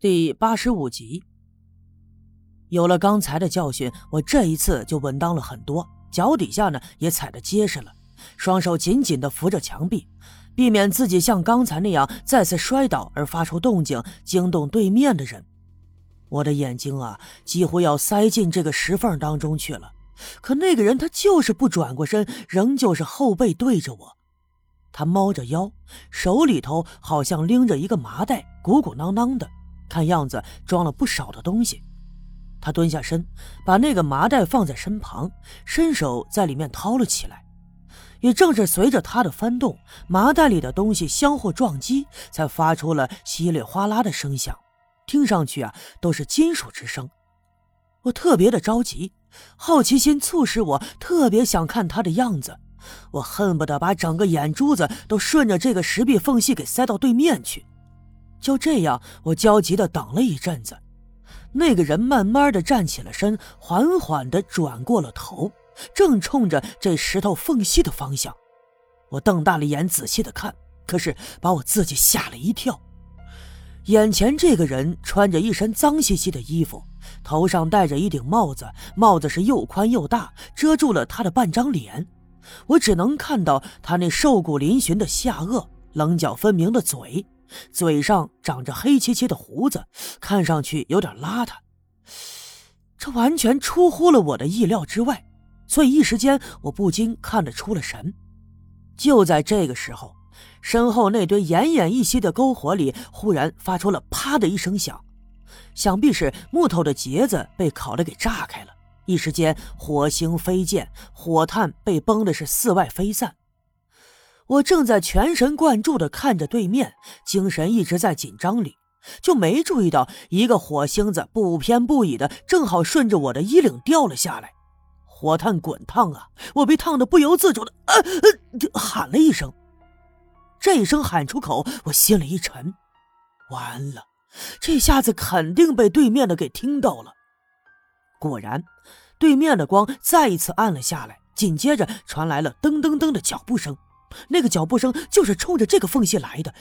第八十五集。有了刚才的教训，我这一次就稳当了很多，脚底下呢也踩得结实了，双手紧紧地扶着墙壁，避免自己像刚才那样再次摔倒而发出动静，惊动对面的人。我的眼睛啊，几乎要塞进这个石缝当中去了，可那个人他就是不转过身，仍旧是后背对着我。他猫着腰，手里头好像拎着一个麻袋，鼓鼓囊囊的。看样子装了不少的东西，他蹲下身，把那个麻袋放在身旁，伸手在里面掏了起来。也正是随着他的翻动，麻袋里的东西相互撞击，才发出了稀里哗啦的声响，听上去啊都是金属之声。我特别的着急，好奇心促使我特别想看他的样子，我恨不得把整个眼珠子都顺着这个石壁缝隙给塞到对面去。就这样，我焦急地等了一阵子，那个人慢慢地站起了身，缓缓地转过了头，正冲着这石头缝隙的方向。我瞪大了眼，仔细地看，可是把我自己吓了一跳。眼前这个人穿着一身脏兮兮的衣服，头上戴着一顶帽子，帽子是又宽又大，遮住了他的半张脸。我只能看到他那瘦骨嶙峋的下颚，棱角分明的嘴。嘴上长着黑漆漆的胡子，看上去有点邋遢，这完全出乎了我的意料之外，所以一时间我不禁看得出了神。就在这个时候，身后那堆奄奄一息的篝火里忽然发出了“啪”的一声响，想必是木头的结子被烤得给炸开了，一时间火星飞溅，火炭被崩的是四外飞散。我正在全神贯注地看着对面，精神一直在紧张里，就没注意到一个火星子不偏不倚的正好顺着我的衣领掉了下来，火炭滚烫啊！我被烫得不由自主的呃呃喊了一声。这一声喊出口，我心里一沉，完了，这下子肯定被对面的给听到了。果然，对面的光再一次暗了下来，紧接着传来了噔噔噔的脚步声。那个脚步声就是冲着这个缝隙来的，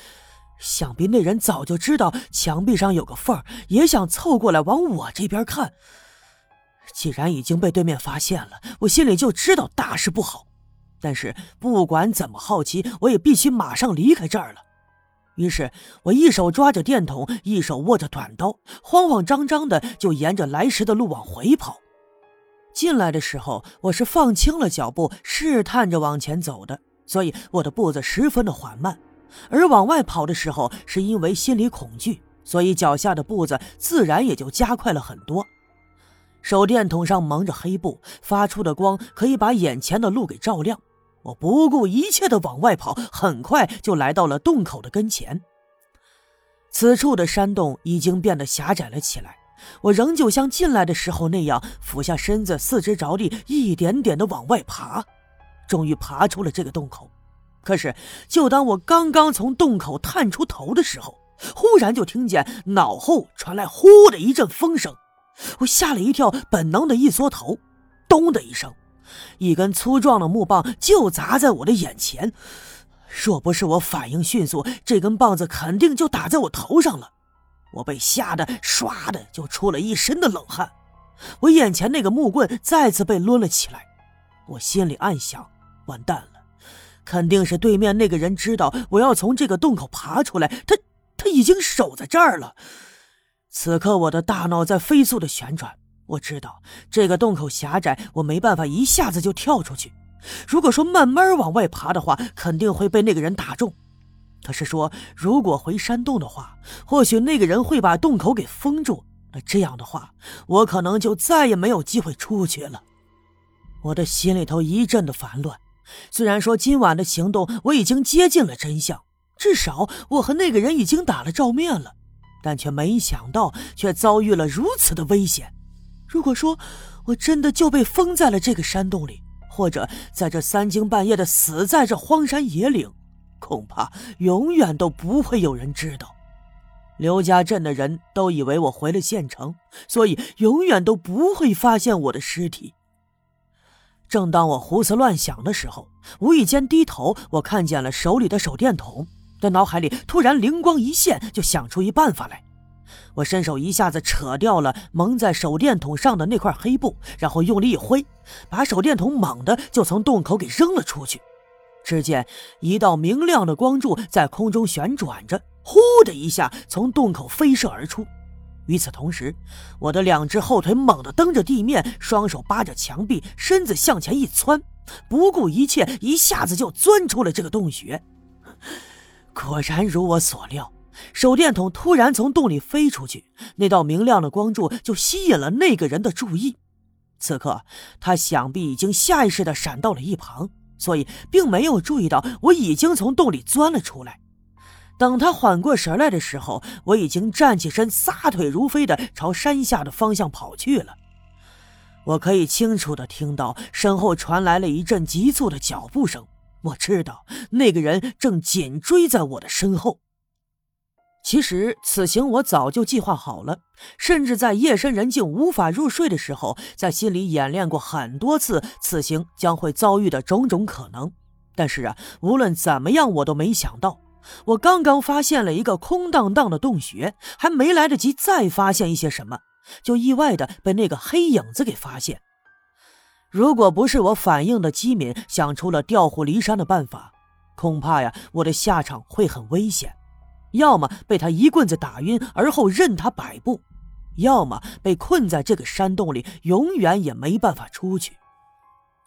想必那人早就知道墙壁上有个缝也想凑过来往我这边看。既然已经被对面发现了，我心里就知道大事不好。但是不管怎么好奇，我也必须马上离开这儿了。于是我一手抓着电筒，一手握着短刀，慌慌张张的就沿着来时的路往回跑。进来的时候，我是放轻了脚步，试探着往前走的。所以我的步子十分的缓慢，而往外跑的时候，是因为心里恐惧，所以脚下的步子自然也就加快了很多。手电筒上蒙着黑布，发出的光可以把眼前的路给照亮。我不顾一切的往外跑，很快就来到了洞口的跟前。此处的山洞已经变得狭窄了起来，我仍旧像进来的时候那样，俯下身子，四肢着地，一点点的往外爬。终于爬出了这个洞口，可是就当我刚刚从洞口探出头的时候，忽然就听见脑后传来“呼”的一阵风声，我吓了一跳，本能的一缩头，咚的一声，一根粗壮的木棒就砸在我的眼前。若不是我反应迅速，这根棒子肯定就打在我头上了。我被吓得唰的就出了一身的冷汗，我眼前那个木棍再次被抡了起来，我心里暗想。完蛋了，肯定是对面那个人知道我要从这个洞口爬出来，他他已经守在这儿了。此刻我的大脑在飞速的旋转，我知道这个洞口狭窄，我没办法一下子就跳出去。如果说慢慢往外爬的话，肯定会被那个人打中。可是说如果回山洞的话，或许那个人会把洞口给封住，那这样的话，我可能就再也没有机会出去了。我的心里头一阵的烦乱。虽然说今晚的行动我已经接近了真相，至少我和那个人已经打了照面了，但却没想到却遭遇了如此的危险。如果说我真的就被封在了这个山洞里，或者在这三更半夜的死在这荒山野岭，恐怕永远都不会有人知道。刘家镇的人都以为我回了县城，所以永远都不会发现我的尸体。正当我胡思乱想的时候，无意间低头，我看见了手里的手电筒，在脑海里突然灵光一现，就想出一办法来。我伸手一下子扯掉了蒙在手电筒上的那块黑布，然后用力一挥，把手电筒猛地就从洞口给扔了出去。只见一道明亮的光柱在空中旋转着，呼的一下从洞口飞射而出。与此同时，我的两只后腿猛地蹬着地面，双手扒着墙壁，身子向前一窜，不顾一切，一下子就钻出了这个洞穴。果然如我所料。手电筒突然从洞里飞出去，那道明亮的光柱就吸引了那个人的注意。此刻，他想必已经下意识地闪到了一旁，所以并没有注意到我已经从洞里钻了出来。等他缓过神来的时候，我已经站起身，撒腿如飞的朝山下的方向跑去了。我可以清楚的听到身后传来了一阵急促的脚步声，我知道那个人正紧追在我的身后。其实此行我早就计划好了，甚至在夜深人静无法入睡的时候，在心里演练过很多次此行将会遭遇的种种可能。但是啊，无论怎么样，我都没想到，我刚刚发现了一个空荡荡的洞穴，还没来得及再发现一些什么，就意外的被那个黑影子给发现。如果不是我反应的机敏，想出了调虎离山的办法，恐怕呀，我的下场会很危险。要么被他一棍子打晕，而后任他摆布；要么被困在这个山洞里，永远也没办法出去。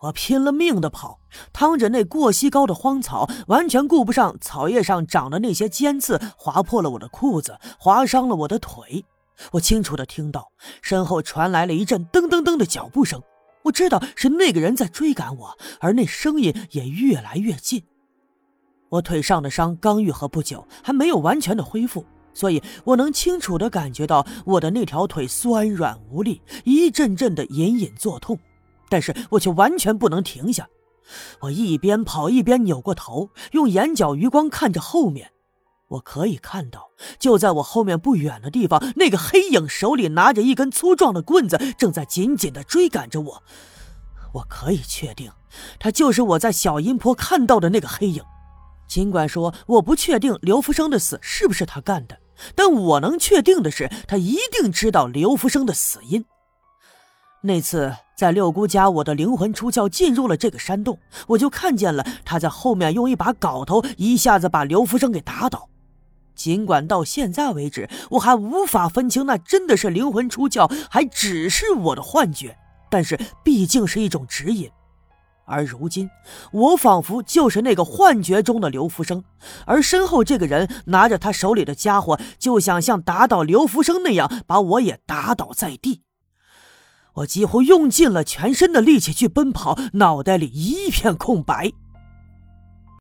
我拼了命的跑，趟着那过膝高的荒草，完全顾不上草叶上长的那些尖刺划破了我的裤子，划伤了我的腿。我清楚的听到身后传来了一阵噔噔噔的脚步声，我知道是那个人在追赶我，而那声音也越来越近。我腿上的伤刚愈合不久，还没有完全的恢复，所以我能清楚的感觉到我的那条腿酸软无力，一阵阵的隐隐作痛。但是我却完全不能停下，我一边跑一边扭过头，用眼角余光看着后面。我可以看到，就在我后面不远的地方，那个黑影手里拿着一根粗壮的棍子，正在紧紧的追赶着我。我可以确定，他就是我在小阴坡看到的那个黑影。尽管说我不确定刘福生的死是不是他干的，但我能确定的是，他一定知道刘福生的死因。那次在六姑家，我的灵魂出窍进入了这个山洞，我就看见了他在后面用一把镐头一下子把刘福生给打倒。尽管到现在为止，我还无法分清那真的是灵魂出窍，还只是我的幻觉，但是毕竟是一种指引。而如今，我仿佛就是那个幻觉中的刘福生，而身后这个人拿着他手里的家伙，就想像打倒刘福生那样把我也打倒在地。我几乎用尽了全身的力气去奔跑，脑袋里一片空白。